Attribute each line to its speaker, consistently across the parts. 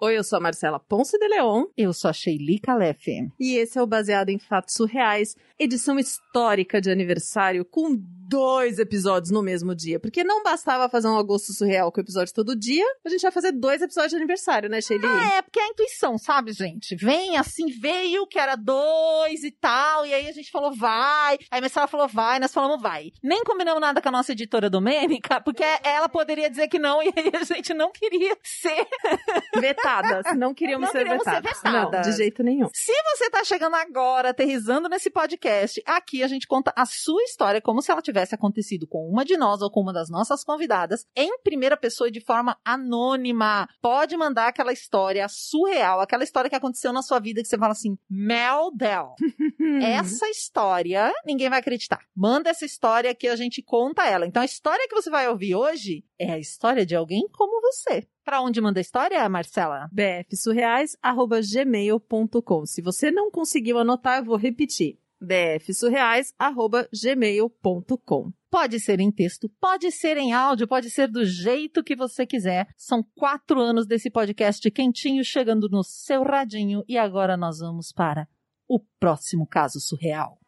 Speaker 1: Oi, eu sou a Marcela Ponce de Leon.
Speaker 2: Eu sou a Sheili Calef.
Speaker 1: E esse é o Baseado em Fatos Surreais, edição histórica de aniversário com dois episódios no mesmo dia. Porque não bastava fazer um agosto surreal com episódio todo dia, a gente vai fazer dois episódios de aniversário, né, Sheili?
Speaker 2: Ah, é, porque é a intuição, sabe, gente? Vem assim, veio que era dois e tal, e aí a gente falou vai, aí a Marcela falou vai, nós falamos vai. Nem combinamos nada com a nossa editora Domênica, porque ela poderia dizer que não, e aí a gente não queria ser
Speaker 1: vetadas. Não queríamos não ser queríamos vetadas. Ser vetadas. Não, de jeito nenhum.
Speaker 2: Se você tá chegando agora, aterrizando nesse podcast, aqui a gente conta a sua história como se ela tivesse acontecido com uma de nós ou com uma das nossas convidadas, em primeira pessoa e de forma anônima. Pode mandar aquela história surreal, aquela história que aconteceu na sua vida que você fala assim, Mel Del. essa história, ninguém vai acreditar. Manda essa história que a gente conta ela. Então a história que você vai ouvir hoje é a história de alguém como você. Para onde manda a história, Marcela?
Speaker 1: bfsurreais@gmail.com. Se você não conseguiu anotar, eu vou repetir. bfsurreais@gmail.com.
Speaker 2: Pode ser em texto, pode ser em áudio, pode ser do jeito que você quiser. São quatro anos desse podcast quentinho chegando no seu radinho e agora nós vamos para o próximo caso surreal.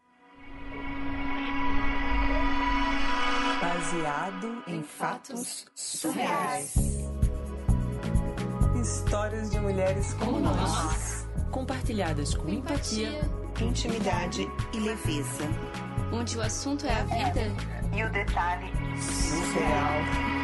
Speaker 3: Baseado em fatos surreais. Histórias de mulheres como nós,
Speaker 4: compartilhadas com empatia,
Speaker 3: intimidade e leveza.
Speaker 4: Onde o assunto é a vida
Speaker 3: e o detalhe surreal.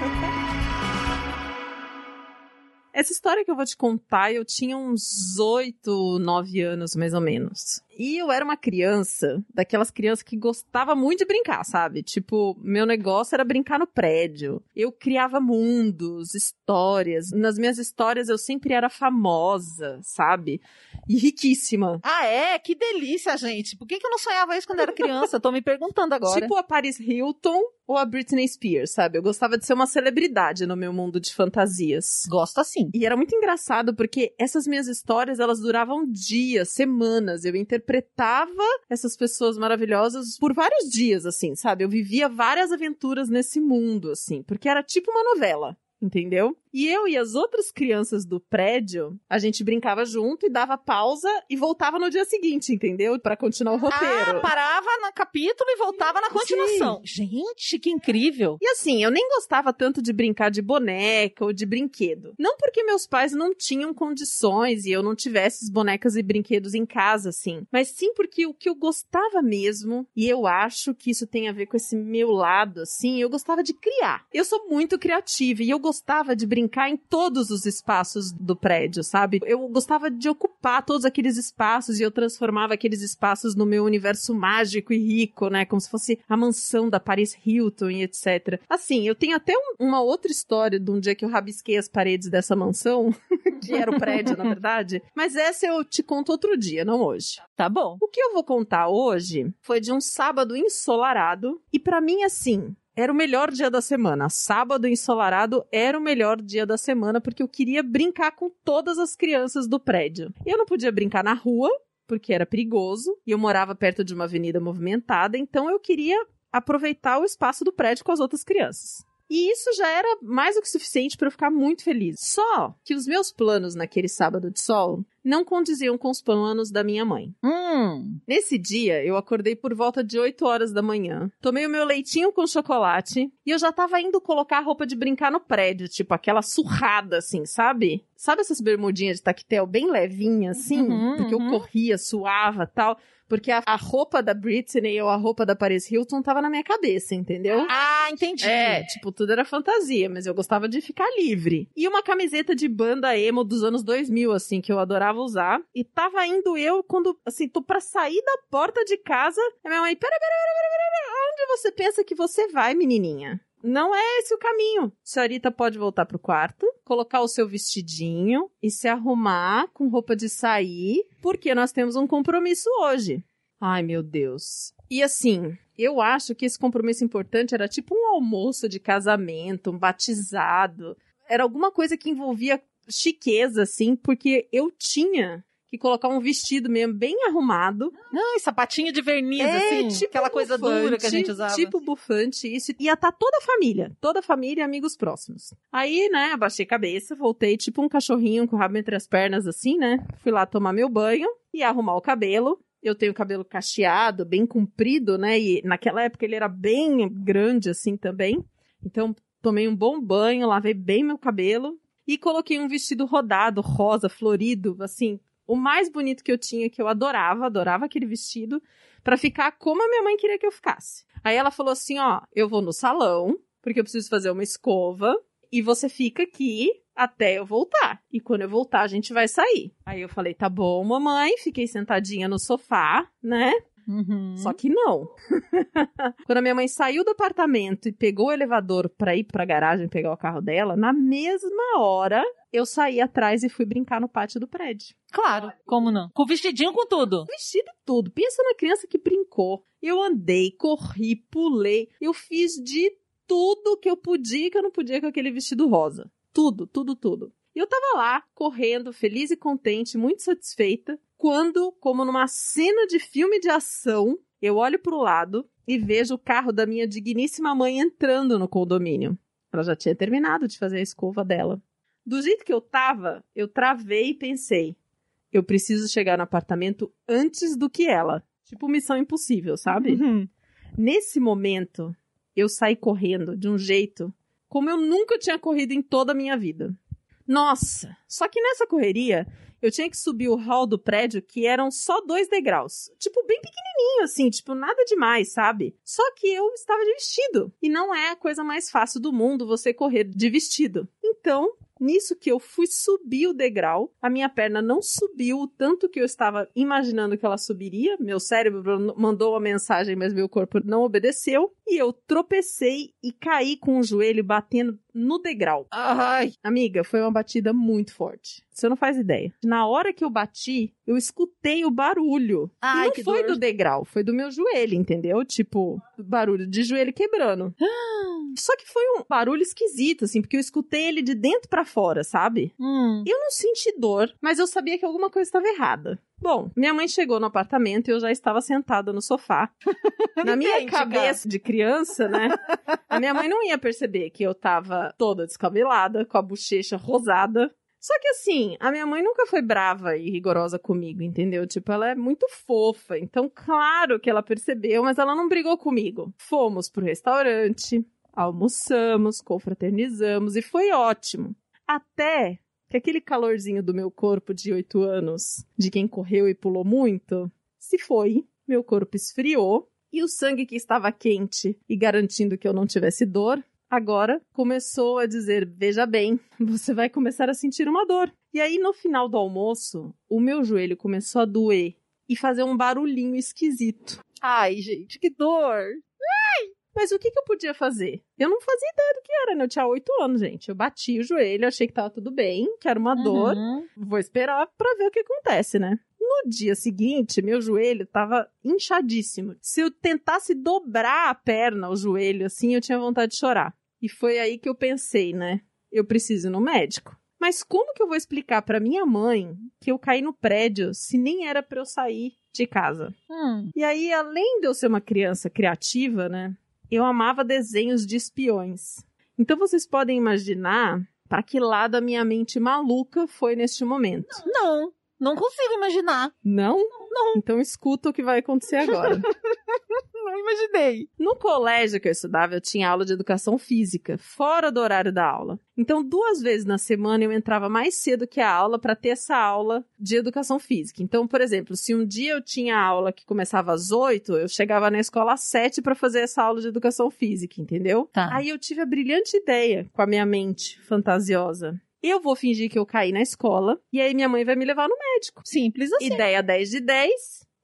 Speaker 1: Essa história que eu vou te contar, eu tinha uns oito, nove anos, mais ou menos. E eu era uma criança, daquelas crianças que gostava muito de brincar, sabe? Tipo, meu negócio era brincar no prédio. Eu criava mundos, histórias. Nas minhas histórias eu sempre era famosa, sabe? E riquíssima.
Speaker 2: Ah, é? Que delícia, gente. Por que, que eu não sonhava isso quando era criança? Tô me perguntando agora.
Speaker 1: Tipo a Paris Hilton ou a Britney Spears, sabe? Eu gostava de ser uma celebridade no meu mundo de fantasias.
Speaker 2: Gosto assim.
Speaker 1: E era muito engraçado porque essas minhas histórias, elas duravam dias, semanas. Eu interpretava interpretava essas pessoas maravilhosas por vários dias, assim, sabe? Eu vivia várias aventuras nesse mundo, assim, porque era tipo uma novela entendeu? E eu e as outras crianças do prédio, a gente brincava junto e dava pausa e voltava no dia seguinte, entendeu? Para continuar o roteiro.
Speaker 2: Ah, parava no capítulo e voltava na continuação. Sim. Gente, que incrível!
Speaker 1: E assim, eu nem gostava tanto de brincar de boneca ou de brinquedo. Não porque meus pais não tinham condições e eu não tivesse as bonecas e brinquedos em casa, assim, mas sim porque o que eu gostava mesmo, e eu acho que isso tem a ver com esse meu lado, assim, eu gostava de criar. Eu sou muito criativa e eu gostava de brincar em todos os espaços do prédio, sabe? Eu gostava de ocupar todos aqueles espaços e eu transformava aqueles espaços no meu universo mágico e rico, né? Como se fosse a mansão da Paris Hilton e etc. Assim, eu tenho até um, uma outra história de um dia que eu rabisquei as paredes dessa mansão, que era o prédio, na verdade. Mas essa eu te conto outro dia, não hoje.
Speaker 2: Tá bom.
Speaker 1: O que eu vou contar hoje foi de um sábado ensolarado e para mim assim, era o melhor dia da semana. Sábado ensolarado era o melhor dia da semana porque eu queria brincar com todas as crianças do prédio. Eu não podia brincar na rua porque era perigoso e eu morava perto de uma avenida movimentada, então eu queria aproveitar o espaço do prédio com as outras crianças. E isso já era mais do que suficiente para eu ficar muito feliz. Só que os meus planos naquele sábado de sol não condiziam com os planos da minha mãe.
Speaker 2: Hum.
Speaker 1: Nesse dia, eu acordei por volta de 8 horas da manhã, tomei o meu leitinho com chocolate e eu já tava indo colocar a roupa de brincar no prédio, tipo aquela surrada assim, sabe? Sabe essas bermudinhas de tactel bem levinhas assim?
Speaker 2: Uhum,
Speaker 1: porque
Speaker 2: uhum.
Speaker 1: eu corria, suava tal. Porque a, a, roupa da Britney ou a roupa da Paris Hilton tava na minha cabeça, entendeu?
Speaker 2: Ah, entendi.
Speaker 1: É, tipo, tudo era fantasia, mas eu gostava de ficar livre. E uma camiseta de banda emo dos anos 2000, assim, que eu adorava usar. E tava indo eu quando, assim, tô pra sair da porta de casa. A minha mãe, pera, pera, pera, pera, pera, onde você pensa que você vai, menininha? Não é esse o caminho. Senhorita pode voltar pro quarto, colocar o seu vestidinho e se arrumar com roupa de sair, porque nós temos um compromisso hoje. Ai, meu Deus. E assim, eu acho que esse compromisso importante era tipo um almoço de casamento, um batizado. Era alguma coisa que envolvia chiqueza, assim, porque eu tinha que e colocar um vestido mesmo bem arrumado.
Speaker 2: Ai, sapatinho de verniz,
Speaker 1: É,
Speaker 2: assim.
Speaker 1: tipo
Speaker 2: aquela coisa
Speaker 1: bufante,
Speaker 2: dura que a gente usava.
Speaker 1: Tipo bufante, isso. Ia estar toda a família. Toda a família e amigos próximos. Aí, né, abaixei a cabeça, voltei tipo um cachorrinho com o rabo entre as pernas, assim, né? Fui lá tomar meu banho e arrumar o cabelo. Eu tenho cabelo cacheado, bem comprido, né? E naquela época ele era bem grande, assim, também. Então, tomei um bom banho, lavei bem meu cabelo e coloquei um vestido rodado, rosa, florido, assim, o mais bonito que eu tinha, que eu adorava, adorava aquele vestido, pra ficar como a minha mãe queria que eu ficasse. Aí ela falou assim: ó, eu vou no salão, porque eu preciso fazer uma escova, e você fica aqui até eu voltar. E quando eu voltar, a gente vai sair. Aí eu falei: tá bom, mamãe, fiquei sentadinha no sofá, né?
Speaker 2: Uhum.
Speaker 1: Só que não. Quando a minha mãe saiu do apartamento e pegou o elevador pra ir pra garagem pegar o carro dela, na mesma hora eu saí atrás e fui brincar no pátio do prédio.
Speaker 2: Claro, como não? Com vestidinho com tudo.
Speaker 1: Vestido e tudo. Pensa na criança que brincou. Eu andei, corri, pulei. Eu fiz de tudo que eu podia e que eu não podia com aquele vestido rosa. Tudo, tudo, tudo. E eu tava lá, correndo, feliz e contente, muito satisfeita, quando, como numa cena de filme de ação, eu olho pro lado e vejo o carro da minha digníssima mãe entrando no condomínio. Ela já tinha terminado de fazer a escova dela. Do jeito que eu tava, eu travei e pensei: eu preciso chegar no apartamento antes do que ela. Tipo missão impossível, sabe?
Speaker 2: Uhum.
Speaker 1: Nesse momento, eu saí correndo de um jeito como eu nunca tinha corrido em toda a minha vida. Nossa! Só que nessa correria, eu tinha que subir o hall do prédio que eram só dois degraus. Tipo, bem pequenininho, assim, tipo, nada demais, sabe? Só que eu estava de vestido. E não é a coisa mais fácil do mundo você correr de vestido. Então, Nisso que eu fui subir o degrau, a minha perna não subiu o tanto que eu estava imaginando que ela subiria. Meu cérebro mandou uma mensagem, mas meu corpo não obedeceu. E eu tropecei e caí com o joelho batendo no degrau.
Speaker 2: Ai.
Speaker 1: Amiga, foi uma batida muito forte. Você não faz ideia. Na hora que eu bati, eu escutei o barulho.
Speaker 2: Ai,
Speaker 1: e não foi
Speaker 2: dor.
Speaker 1: do degrau, foi do meu joelho, entendeu? Tipo, barulho de joelho quebrando. Só que foi um barulho esquisito, assim, porque eu escutei ele de dentro pra fora, sabe?
Speaker 2: Hum.
Speaker 1: Eu não senti dor, mas eu sabia que alguma coisa estava errada. Bom, minha mãe chegou no apartamento e eu já estava sentada no sofá. Na minha cabeça de criança, né? A minha mãe não ia perceber que eu tava toda descabelada, com a bochecha rosada. Só que assim, a minha mãe nunca foi brava e rigorosa comigo, entendeu? Tipo, ela é muito fofa. Então, claro que ela percebeu, mas ela não brigou comigo. Fomos pro restaurante, almoçamos, confraternizamos e foi ótimo. Até que aquele calorzinho do meu corpo de oito anos, de quem correu e pulou muito, se foi. Meu corpo esfriou e o sangue que estava quente e garantindo que eu não tivesse dor, agora começou a dizer: Veja bem, você vai começar a sentir uma dor. E aí, no final do almoço, o meu joelho começou a doer e fazer um barulhinho esquisito.
Speaker 2: Ai, gente, que dor.
Speaker 1: Mas o que, que eu podia fazer? Eu não fazia ideia do que era, né? Eu tinha oito anos, gente. Eu bati o joelho, achei que tava tudo bem, que era uma dor.
Speaker 2: Uhum.
Speaker 1: Vou esperar pra ver o que acontece, né? No dia seguinte, meu joelho tava inchadíssimo. Se eu tentasse dobrar a perna, o joelho, assim, eu tinha vontade de chorar. E foi aí que eu pensei, né? Eu preciso ir no médico. Mas como que eu vou explicar pra minha mãe que eu caí no prédio se nem era pra eu sair de casa?
Speaker 2: Hum.
Speaker 1: E aí, além de eu ser uma criança criativa, né? Eu amava desenhos de espiões. Então vocês podem imaginar para que lado a minha mente maluca foi neste momento.
Speaker 2: Não, não consigo imaginar.
Speaker 1: Não? Não. Então escuta o que vai acontecer agora.
Speaker 2: Não imaginei.
Speaker 1: No colégio que eu estudava, eu tinha aula de educação física, fora do horário da aula. Então, duas vezes na semana eu entrava mais cedo que a aula para ter essa aula de educação física. Então, por exemplo, se um dia eu tinha aula que começava às oito, eu chegava na escola às sete para fazer essa aula de educação física, entendeu?
Speaker 2: Tá.
Speaker 1: Aí eu tive a brilhante ideia, com a minha mente fantasiosa. Eu vou fingir que eu caí na escola e aí minha mãe vai me levar no médico.
Speaker 2: Simples assim.
Speaker 1: Ideia 10 de 10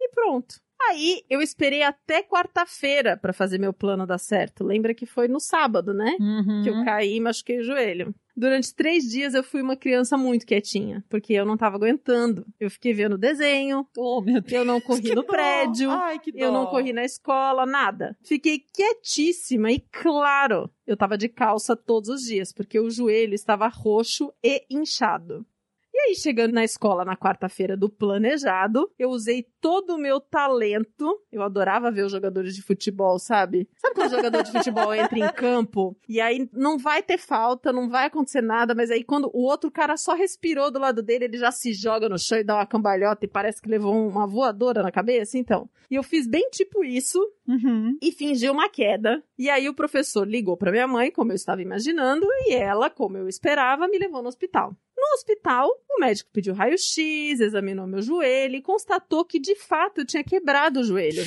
Speaker 1: e pronto. Aí eu esperei até quarta-feira pra fazer meu plano dar certo. Lembra que foi no sábado, né?
Speaker 2: Uhum.
Speaker 1: Que eu caí e machuquei o joelho. Durante três dias eu fui uma criança muito quietinha, porque eu não tava aguentando. Eu fiquei vendo desenho,
Speaker 2: Oh, meu Deus.
Speaker 1: eu não corri
Speaker 2: que
Speaker 1: no
Speaker 2: dó.
Speaker 1: prédio,
Speaker 2: Ai, que
Speaker 1: eu não corri na escola, nada. Fiquei quietíssima e, claro, eu tava de calça todos os dias, porque o joelho estava roxo e inchado. E aí, chegando na escola na quarta-feira do planejado, eu usei todo o meu talento. Eu adorava ver os jogadores de futebol, sabe? Sabe quando o jogador de futebol entra em campo e aí não vai ter falta, não vai acontecer nada, mas aí quando o outro cara só respirou do lado dele, ele já se joga no chão e dá uma cambalhota e parece que levou uma voadora na cabeça, então. E eu fiz bem tipo isso
Speaker 2: Uhum.
Speaker 1: e fingi uma queda. E aí o professor ligou pra minha mãe, como eu estava imaginando, e ela, como eu esperava, me levou no hospital. No hospital, o médico pediu raio-x, examinou meu joelho e constatou que de fato eu tinha quebrado o joelho.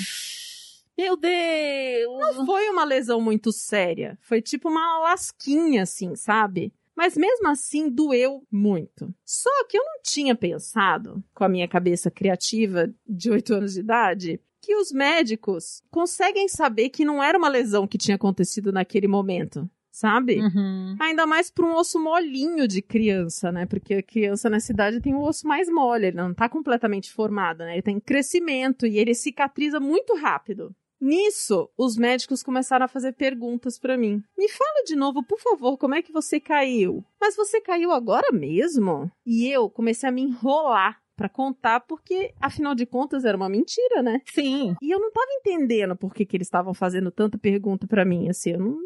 Speaker 2: Meu Deus!
Speaker 1: Não foi uma lesão muito séria, foi tipo uma lasquinha assim, sabe? Mas mesmo assim doeu muito. Só que eu não tinha pensado, com a minha cabeça criativa de 8 anos de idade, que os médicos conseguem saber que não era uma lesão que tinha acontecido naquele momento, sabe?
Speaker 2: Uhum.
Speaker 1: Ainda mais para um osso molinho de criança, né? Porque a criança nessa idade tem o osso mais mole, ele não tá completamente formado, né? Ele tem crescimento e ele cicatriza muito rápido. Nisso, os médicos começaram a fazer perguntas para mim. Me fala de novo, por favor, como é que você caiu? Mas você caiu agora mesmo? E eu comecei a me enrolar para contar porque, afinal de contas, era uma mentira, né?
Speaker 2: Sim.
Speaker 1: E eu não tava entendendo por que, que eles estavam fazendo tanta pergunta pra mim, assim, eu não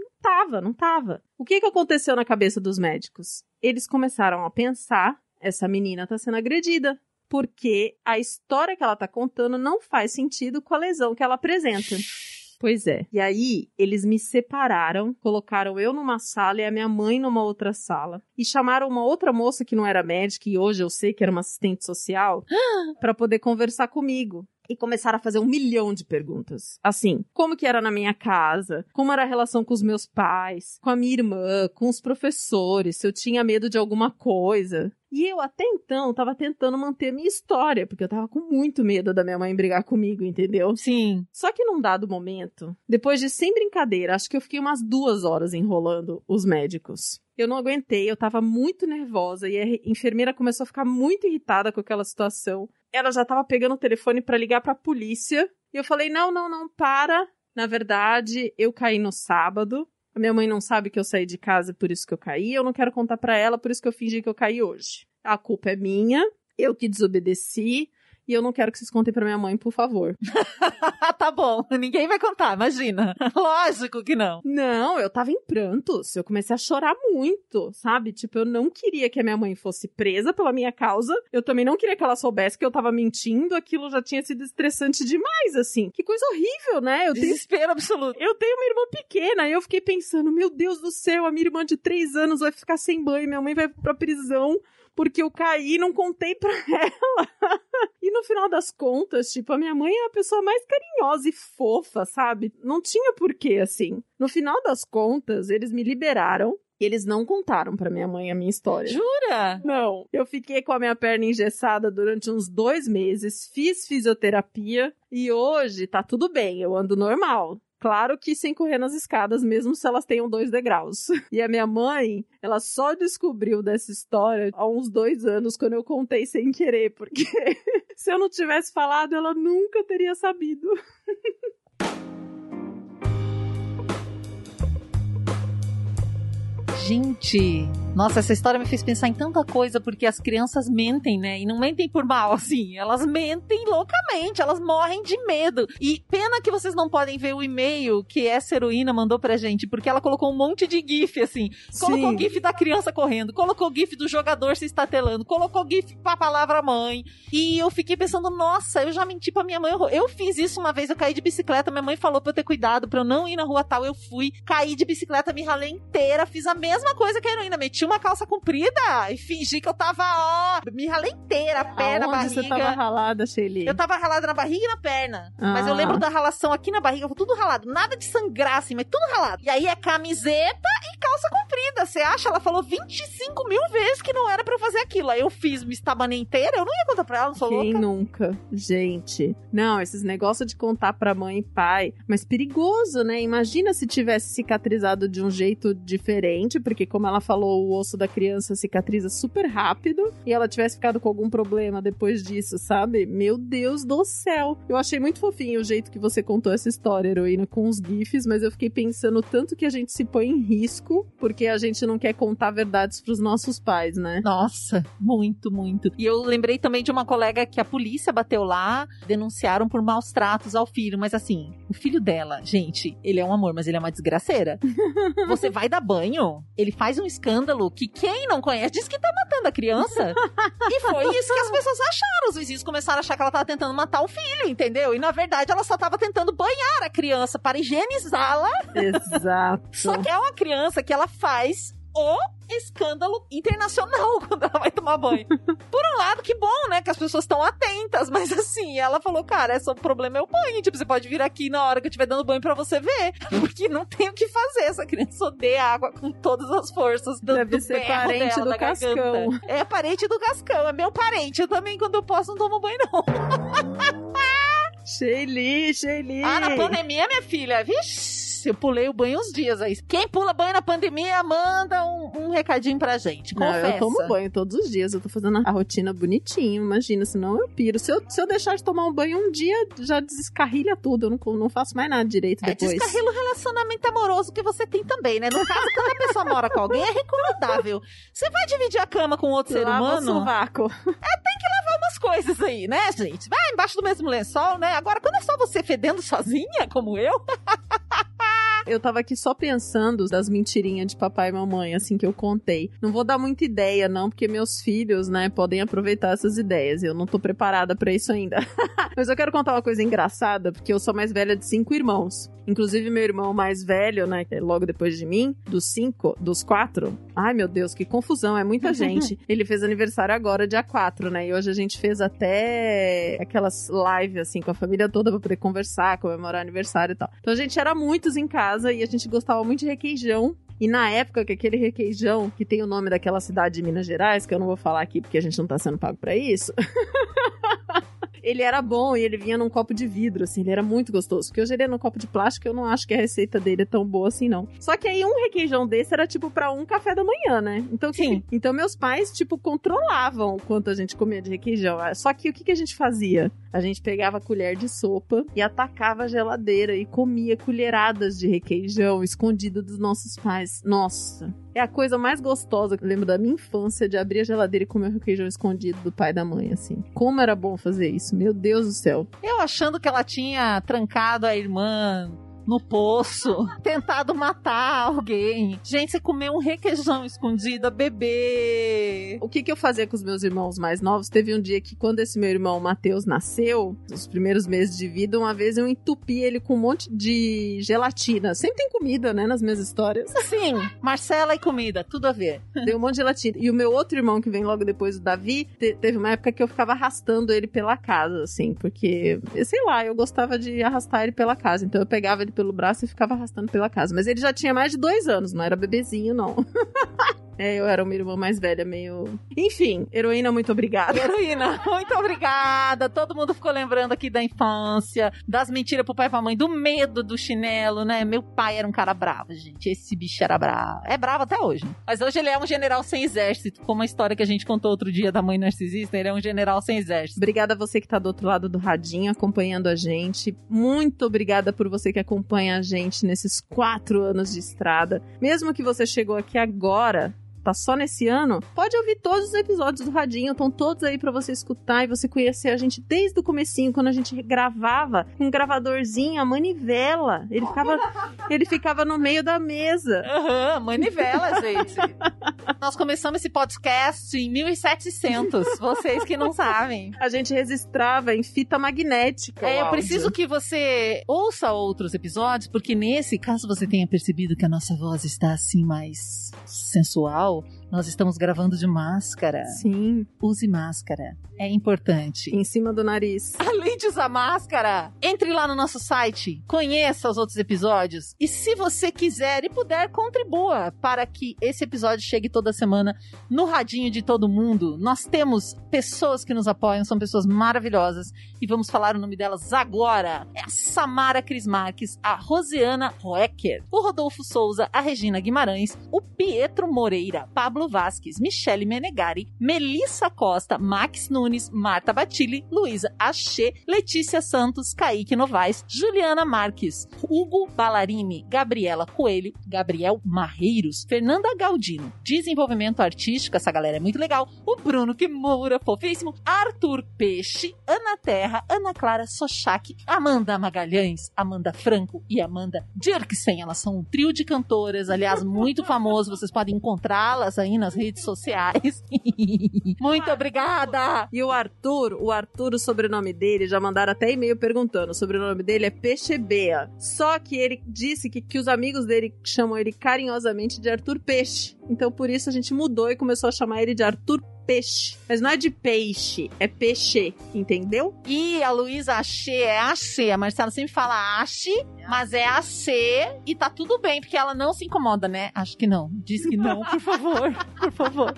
Speaker 1: tava, não tava. O que que aconteceu na cabeça dos médicos? Eles começaram a pensar, essa menina tá sendo agredida, porque a história que ela tá contando não faz sentido com a lesão que ela apresenta. Pois é. E aí, eles me separaram, colocaram eu numa sala e a minha mãe numa outra sala. E chamaram uma outra moça que não era médica, e hoje eu sei que era uma assistente social, para poder conversar comigo. E começaram a fazer um milhão de perguntas. Assim, como que era na minha casa? Como era a relação com os meus pais? Com a minha irmã? Com os professores? Se eu tinha medo de alguma coisa? E eu até então tava tentando manter minha história, porque eu tava com muito medo da minha mãe brigar comigo, entendeu?
Speaker 2: Sim.
Speaker 1: Só que num dado momento, depois de sem brincadeira, acho que eu fiquei umas duas horas enrolando os médicos. Eu não aguentei, eu tava muito nervosa e a enfermeira começou a ficar muito irritada com aquela situação. Ela já tava pegando o telefone pra ligar pra polícia. E eu falei: não, não, não, para. Na verdade, eu caí no sábado. A minha mãe não sabe que eu saí de casa, por isso que eu caí. Eu não quero contar pra ela, por isso que eu fingi que eu caí hoje. A culpa é minha, eu que desobedeci. E eu não quero que vocês contem pra minha mãe, por favor.
Speaker 2: tá bom. Ninguém vai contar, imagina. Lógico que não.
Speaker 1: Não, eu tava em prantos. Eu comecei a chorar muito, sabe? Tipo, eu não queria que a minha mãe fosse presa pela minha causa. Eu também não queria que ela soubesse que eu tava mentindo. Aquilo já tinha sido estressante demais, assim. Que coisa horrível, né? Eu tenho
Speaker 2: Desespero absoluto.
Speaker 1: eu tenho uma irmã pequena e eu fiquei pensando, meu Deus do céu, a minha irmã de três anos vai ficar sem banho, minha mãe vai pra prisão porque eu caí e não contei pra ela. e no final das contas, tipo, a minha mãe é a pessoa mais carinhosa e fofa, sabe? Não tinha porquê, assim. No final das contas, eles me liberaram. E eles não contaram pra minha mãe a minha história.
Speaker 2: Jura?
Speaker 1: Não. Eu fiquei com a minha perna engessada durante uns dois meses, fiz fisioterapia e hoje tá tudo bem, eu ando normal. Claro que sem correr nas escadas, mesmo se elas tenham dois degraus. E a minha mãe, ela só descobriu dessa história há uns dois anos, quando eu contei sem querer, porque se eu não tivesse falado, ela nunca teria sabido.
Speaker 2: Gente, nossa, essa história me fez pensar em tanta coisa, porque as crianças mentem, né? E não mentem por mal, assim. Elas mentem loucamente, elas morrem de medo. E pena que vocês não podem ver o e-mail que essa heroína mandou pra gente, porque ela colocou um monte de GIF, assim. Colocou
Speaker 1: Sim.
Speaker 2: GIF da criança correndo, colocou GIF do jogador se estatelando, colocou GIF pra palavra mãe. E eu fiquei pensando, nossa, eu já menti pra minha mãe. Eu- fiz isso uma vez, eu caí de bicicleta, minha mãe falou pra eu ter cuidado, pra eu não ir na rua tal. Eu fui, caí de bicicleta, me ralei inteira, fiz a mesma coisa que a heroína, meti uma calça comprida e fingi que eu tava, ó, me ralei inteira, a perna, a
Speaker 1: Aonde
Speaker 2: barriga.
Speaker 1: você tava ralada, Shelly?
Speaker 2: Eu tava ralada na barriga e na perna. Mas eu
Speaker 1: Ah.
Speaker 2: lembro da ralação aqui na barriga, tudo ralado. Nada de sangrar, assim, mas tudo ralado. E aí é camiseta e calça comprida. Você acha? Ela falou 25 mil vezes que não era pra eu fazer aquilo. Aí eu fiz, me estabanei inteira. Eu não ia contar pra ela, não sou
Speaker 1: Quem
Speaker 2: louca.
Speaker 1: nunca? Gente. Não, esses negócios de contar pra mãe e pai. Mas perigoso, né? Imagina se tivesse cicatrizado de um jeito diferente, porque, como ela falou, o osso da criança cicatriza super rápido e ela tivesse ficado com algum problema depois disso, sabe? Meu Deus do céu. Eu achei muito fofinho o jeito que você contou essa história, heroína, com os GIFs, mas eu fiquei pensando tanto que a gente se põe em risco porque a gente não quer contar verdades pros nossos pais, né?
Speaker 2: Nossa, muito, muito. E eu lembrei também de uma colega que a polícia bateu lá, denunciaram por maus tratos ao filho, mas assim, o filho dela, gente, ele é um amor, mas ele é uma desgraceira. Você vai dar banho, ele faz um escândalo que quem não conhece diz que tá matando a criança. e foi isso que as pessoas acharam. Os vizinhos começaram a achar que ela tava tentando matar o filho, entendeu? E na verdade ela só tava tentando banhar a criança para higienizá-la.
Speaker 1: Exato.
Speaker 2: Só que é uma criança que ela faz o escândalo internacional quando ela vai tomar banho. Por um lado, que bom, né? Que as pessoas estão atentas, mas assim, ela falou, cara, esse problema é o banho. Tipo, você pode vir aqui na hora que eu estiver dando banho pra você ver. Porque não tem o que fazer. Essa criança odeia água com todas as forças do,
Speaker 1: Deve
Speaker 2: do
Speaker 1: ser parente
Speaker 2: dela,
Speaker 1: do
Speaker 2: da garganta.
Speaker 1: Cascão.
Speaker 2: É parente do Cascão, é meu parente. Eu também, quando eu posso, não tomo banho, não.
Speaker 1: Sheili, Sheili.
Speaker 2: Ah, na pandemia, minha filha, vixe, eu pulei o banho uns dias aí. Quem pula banho na pandemia, manda um, um recadinho pra gente.
Speaker 1: Não,
Speaker 2: Confessa.
Speaker 1: eu tomo banho todos os dias. Eu tô fazendo a rotina bonitinho, imagina, senão eu piro. Se eu, se eu deixar de tomar um banho um dia, já descarrilha tudo. Eu não, não faço mais nada direito
Speaker 2: É,
Speaker 1: depois.
Speaker 2: descarrila o relacionamento amoroso que você tem também, né? No caso, quando a pessoa mora com alguém, é recomendável. Você vai dividir a cama com outro ser
Speaker 1: Lava
Speaker 2: humano?
Speaker 1: sovaco.
Speaker 2: umas coisas aí, né, gente? Vai embaixo do mesmo lençol, né? Agora, quando é só você fedendo sozinha, como eu,
Speaker 1: Eu tava aqui só pensando das mentirinhas de papai e mamãe, assim, que eu contei. Não vou dar muita ideia, não, porque meus filhos, né, podem aproveitar essas ideias. Eu não tô preparada pra isso ainda. Mas eu quero contar uma coisa engraçada, porque eu sou mais velha de cinco irmãos. Inclusive, meu irmão mais velho, né, que é logo depois de mim, dos cinco, dos quatro. Ai, meu Deus, que confusão, é muita gente. Ele fez aniversário agora, dia 4, né? E hoje a gente fez até aquelas lives, assim, com a família toda pra poder conversar, comemorar aniversário e tal. Então a gente era muitos em casa e a gente gostava muito de requeijão. E na época que aquele requeijão, que tem o nome daquela cidade de Minas Gerais, que eu não vou falar aqui porque a gente não tá sendo pago pra isso. ele era bom e ele vinha num copo de vidro, assim, ele era muito gostoso. Porque hoje ele é num copo de plástico, eu não acho que a receita dele é tão boa assim, não. Só que aí um requeijão desse era tipo pra um café da manhã, né? Então,
Speaker 2: Sim.
Speaker 1: Então meus pais, tipo, controlavam o quanto a gente comia de requeijão. Só que o que, que a gente fazia? A gente pegava a colher de sopa e atacava a geladeira e comia colheradas de requeijão escondido dos nossos pais. Nossa, é a coisa mais gostosa que eu lembro da minha infância de abrir a geladeira e comer o requeijão escondido do pai e da mãe, assim. Como era bom fazer isso, meu Deus do céu.
Speaker 2: eu achando que ela tinha trancado a irmã no poço, tentado matar alguém. Gente, você comeu um requeijão escondido, bebê.
Speaker 1: O que que eu fazia com os meus irmãos mais novos? Teve um dia que quando esse meu irmão Matheus nasceu, nos primeiros meses de vida, uma vez eu entupi ele com um monte de gelatina. Sempre tem comida, né, nas minhas histórias.
Speaker 2: Sim, Marcela e comida, tudo a ver.
Speaker 1: Deu um monte de gelatina. E o meu outro irmão, que vem logo depois do Davi, te- teve uma época que eu ficava arrastando ele pela casa, assim, porque, sei lá, eu gostava de arrastar ele pela casa. Então eu pegava ele pelo braço e ficava arrastando pela casa. Mas ele já tinha mais de dois anos, não era bebezinho, não. é, eu era uma irmã mais velha, meio. Enfim, heroína, muito obrigada.
Speaker 2: Heroína, muito obrigada. Todo mundo ficou lembrando aqui da infância, das mentiras pro pai e pra mãe, do medo do chinelo, né? Meu pai era um cara bravo, gente. Esse bicho era bravo. É bravo até hoje. Mas hoje ele é um general sem exército. Como a história que a gente contou outro dia da mãe narcisista, ele é um general sem exército.
Speaker 1: Obrigada a você que tá do outro lado do radinho acompanhando a gente. Muito obrigada por você que acompanha a gente nesses quatro anos de estrada. Mesmo que você chegou aqui agora, tá só nesse ano, pode ouvir todos os episódios do Radinho, estão todos aí pra você escutar e você conhecer a gente desde o comecinho, quando a gente gravava com um gravadorzinho, a manivela. Ele ficava, ele ficava no meio da mesa.
Speaker 2: Aham, manivela, gente. Nós começamos esse podcast em 1700. Vocês que não sabem.
Speaker 1: A gente registrava em fita magnética.
Speaker 2: É, eu preciso que você ouça outros episódios, porque nesse, caso você tenha percebido que a nossa voz está assim mais sensual, know nós estamos gravando de máscara.
Speaker 1: Sim,
Speaker 2: Use máscara. É importante.
Speaker 1: em cima do nariz.
Speaker 2: Além de usar máscara, entre lá no nosso site, conheça os outros episódios e se você quiser e puder, contribua para que esse episódio chegue toda semana no radinho de todo mundo. Nós temos pessoas que nos apoiam, são pessoas maravilhosas e vamos falar o nome delas agora. É a Samara Cris Marques, a Rosiana Roecker, o Rodolfo Souza, a Regina Guimarães, o Pietro Moreira, Pablo Pablo Vasques, Michele Menegari, Melissa Costa, Max Nunes, Marta Batilli, Luísa Achê, Letícia Santos, Kaique Novaes, Juliana Marques, Hugo Ballarini, Gabriela Coelho, Gabriel Marreiros, Fernanda Galdino, Desenvolvimento Artístico, essa galera é muito legal, o Bruno Kimura, fofíssimo, Arthur Peixe, Ana Terra, Ana Clara Sochak, Amanda Magalhães, Amanda Franco e Amanda Dirksen. Elas são um trio de cantoras, aliás, muito famoso. Vocês podem encontrá-las aí nas redes sociais. muito obrigada!
Speaker 1: E o Arthur, o Arthur, o sobrenome dele, já mandaram até e-mail perguntando. O sobrenome dele é Peixebea. Só que ele disse que, que os amigos dele chamam ele carinhosamente de Arthur Peixe. Então por isso a gente mudou e começou a chamar ele de Arthur Peixe. Mas não é de peixe, é peixe, entendeu?
Speaker 2: E a Luísa Achê é Achê. A Marcela sempre fala Ache, mas é Achê. E tá tudo bem, porque ela não se incomoda, né? Acho que não. Diz que não, por favor. por favor.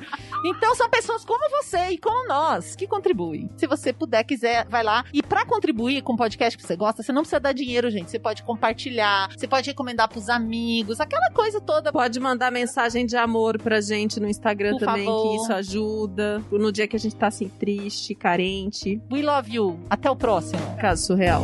Speaker 2: Então são pessoas como você e como nós que contribuem. Se você puder, quiser, vai lá. E pra contribuir com o podcast que você gosta, você não precisa dar dinheiro, gente. Você pode compartilhar, você pode recomendar pros amigos, aquela coisa toda.
Speaker 1: Pode mandar mensagem de amor pra gente no Instagram
Speaker 2: Por
Speaker 1: também,
Speaker 2: favor.
Speaker 1: que isso ajuda. No dia que a gente tá assim, triste, carente.
Speaker 2: We love you. Até o próximo.
Speaker 1: Caso surreal.